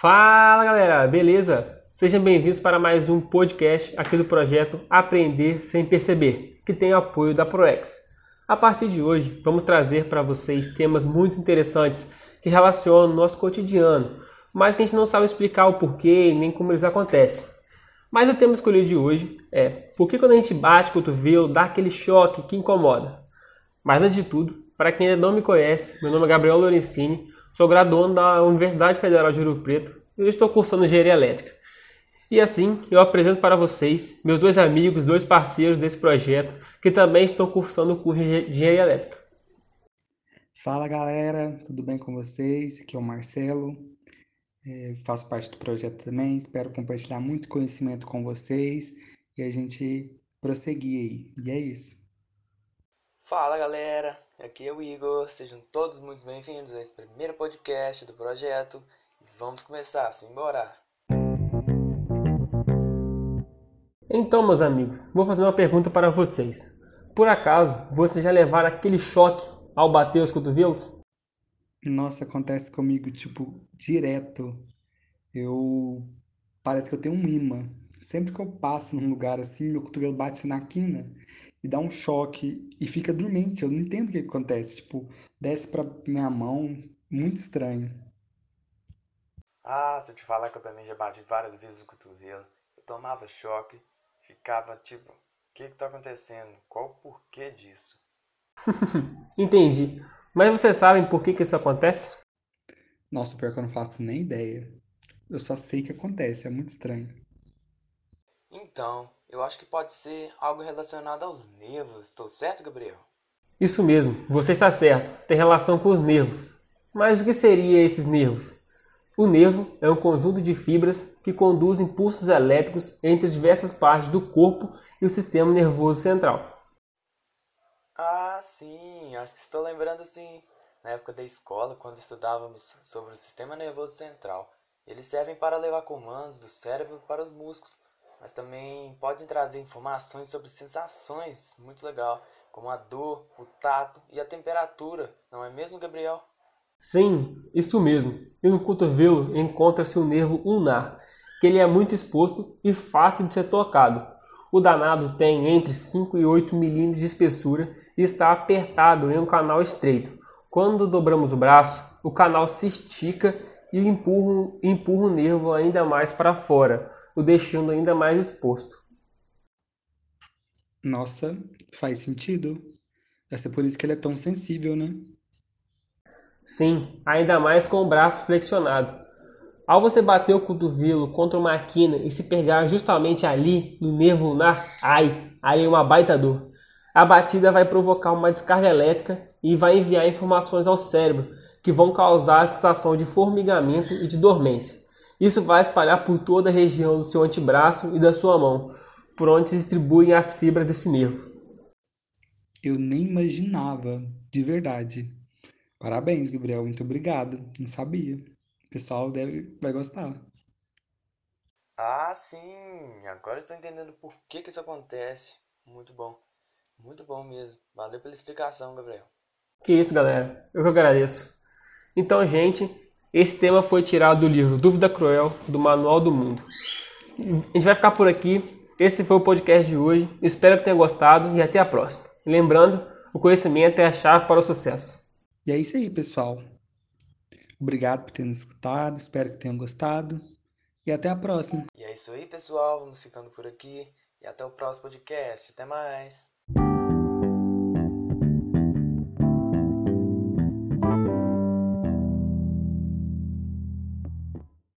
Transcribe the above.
Fala galera, beleza? Sejam bem-vindos para mais um podcast aqui do projeto Aprender Sem Perceber, que tem o apoio da ProEx. A partir de hoje, vamos trazer para vocês temas muito interessantes que relacionam o nosso cotidiano, mas que a gente não sabe explicar o porquê nem como eles acontecem. Mas o tema escolhido de hoje é por que quando a gente bate o cotovelo dá aquele choque que incomoda. Mas antes de tudo, para quem ainda não me conhece, meu nome é Gabriel Lorenzini, sou graduando da Universidade Federal de Ouro Preto e estou cursando Engenharia Elétrica. E assim, eu apresento para vocês meus dois amigos, dois parceiros desse projeto, que também estão cursando o curso de Engenharia Elétrica. Fala galera, tudo bem com vocês? Aqui é o Marcelo, é, faço parte do projeto também, espero compartilhar muito conhecimento com vocês e a gente prosseguir aí. E é isso. Fala galera, aqui é o Igor, sejam todos muito bem-vindos a esse primeiro podcast do projeto e vamos começar, simbora! Então, meus amigos, vou fazer uma pergunta para vocês. Por acaso, vocês já levaram aquele choque ao bater os cotovelos? Nossa, acontece comigo, tipo, direto. Eu. Parece que eu tenho um imã. Sempre que eu passo num lugar assim, meu cotovelo bate na quina e dá um choque e fica dormente. Eu não entendo o que acontece. Tipo, desce pra minha mão, muito estranho. Ah, se eu te falar que eu também já bati várias vezes o cotovelo, eu tomava choque, ficava tipo, o que que tá acontecendo? Qual o porquê disso? Entendi. Mas vocês sabem por que, que isso acontece? Nossa, pior que eu não faço nem ideia. Eu só sei que acontece, é muito estranho. Então, eu acho que pode ser algo relacionado aos nervos, estou certo, Gabriel? Isso mesmo, você está certo, tem relação com os nervos. Mas o que seria esses nervos? O nervo é um conjunto de fibras que conduz impulsos elétricos entre as diversas partes do corpo e o sistema nervoso central. Ah, sim, acho que estou lembrando sim. Na época da escola, quando estudávamos sobre o sistema nervoso central, eles servem para levar comandos do cérebro para os músculos, mas também podem trazer informações sobre sensações, muito legal, como a dor, o tato e a temperatura, não é mesmo, Gabriel? Sim, isso mesmo. E no cotovelo encontra-se o nervo ulnar, que ele é muito exposto e fácil de ser tocado. O danado tem entre 5 e 8 milímetros de espessura e está apertado em um canal estreito. Quando dobramos o braço, o canal se estica e empurra, empurra o nervo ainda mais para fora, o deixando ainda mais exposto. Nossa, faz sentido. Deve ser por isso que ele é tão sensível, né? Sim, ainda mais com o braço flexionado. Ao você bater o cotovelo contra uma quina e se pegar justamente ali, no nervo lunar, ai, aí é uma baita dor. A batida vai provocar uma descarga elétrica e vai enviar informações ao cérebro, que vão causar a sensação de formigamento e de dormência. Isso vai espalhar por toda a região do seu antebraço e da sua mão, por onde se distribuem as fibras desse nervo. Eu nem imaginava, de verdade. Parabéns, Gabriel, muito obrigado. Não sabia. O pessoal deve, vai gostar. Ah, sim, agora estou entendendo por que, que isso acontece. Muito bom, muito bom mesmo. Valeu pela explicação, Gabriel. Que isso, galera. Eu que agradeço. Então, gente, esse tema foi tirado do livro Dúvida Cruel, do Manual do Mundo. A gente vai ficar por aqui. Esse foi o podcast de hoje. Espero que tenha gostado e até a próxima. lembrando, o conhecimento é a chave para o sucesso. E é isso aí, pessoal. Obrigado por ter nos escutado, espero que tenham gostado e até a próxima. E é isso aí, pessoal. Vamos ficando por aqui e até o próximo podcast. Até mais.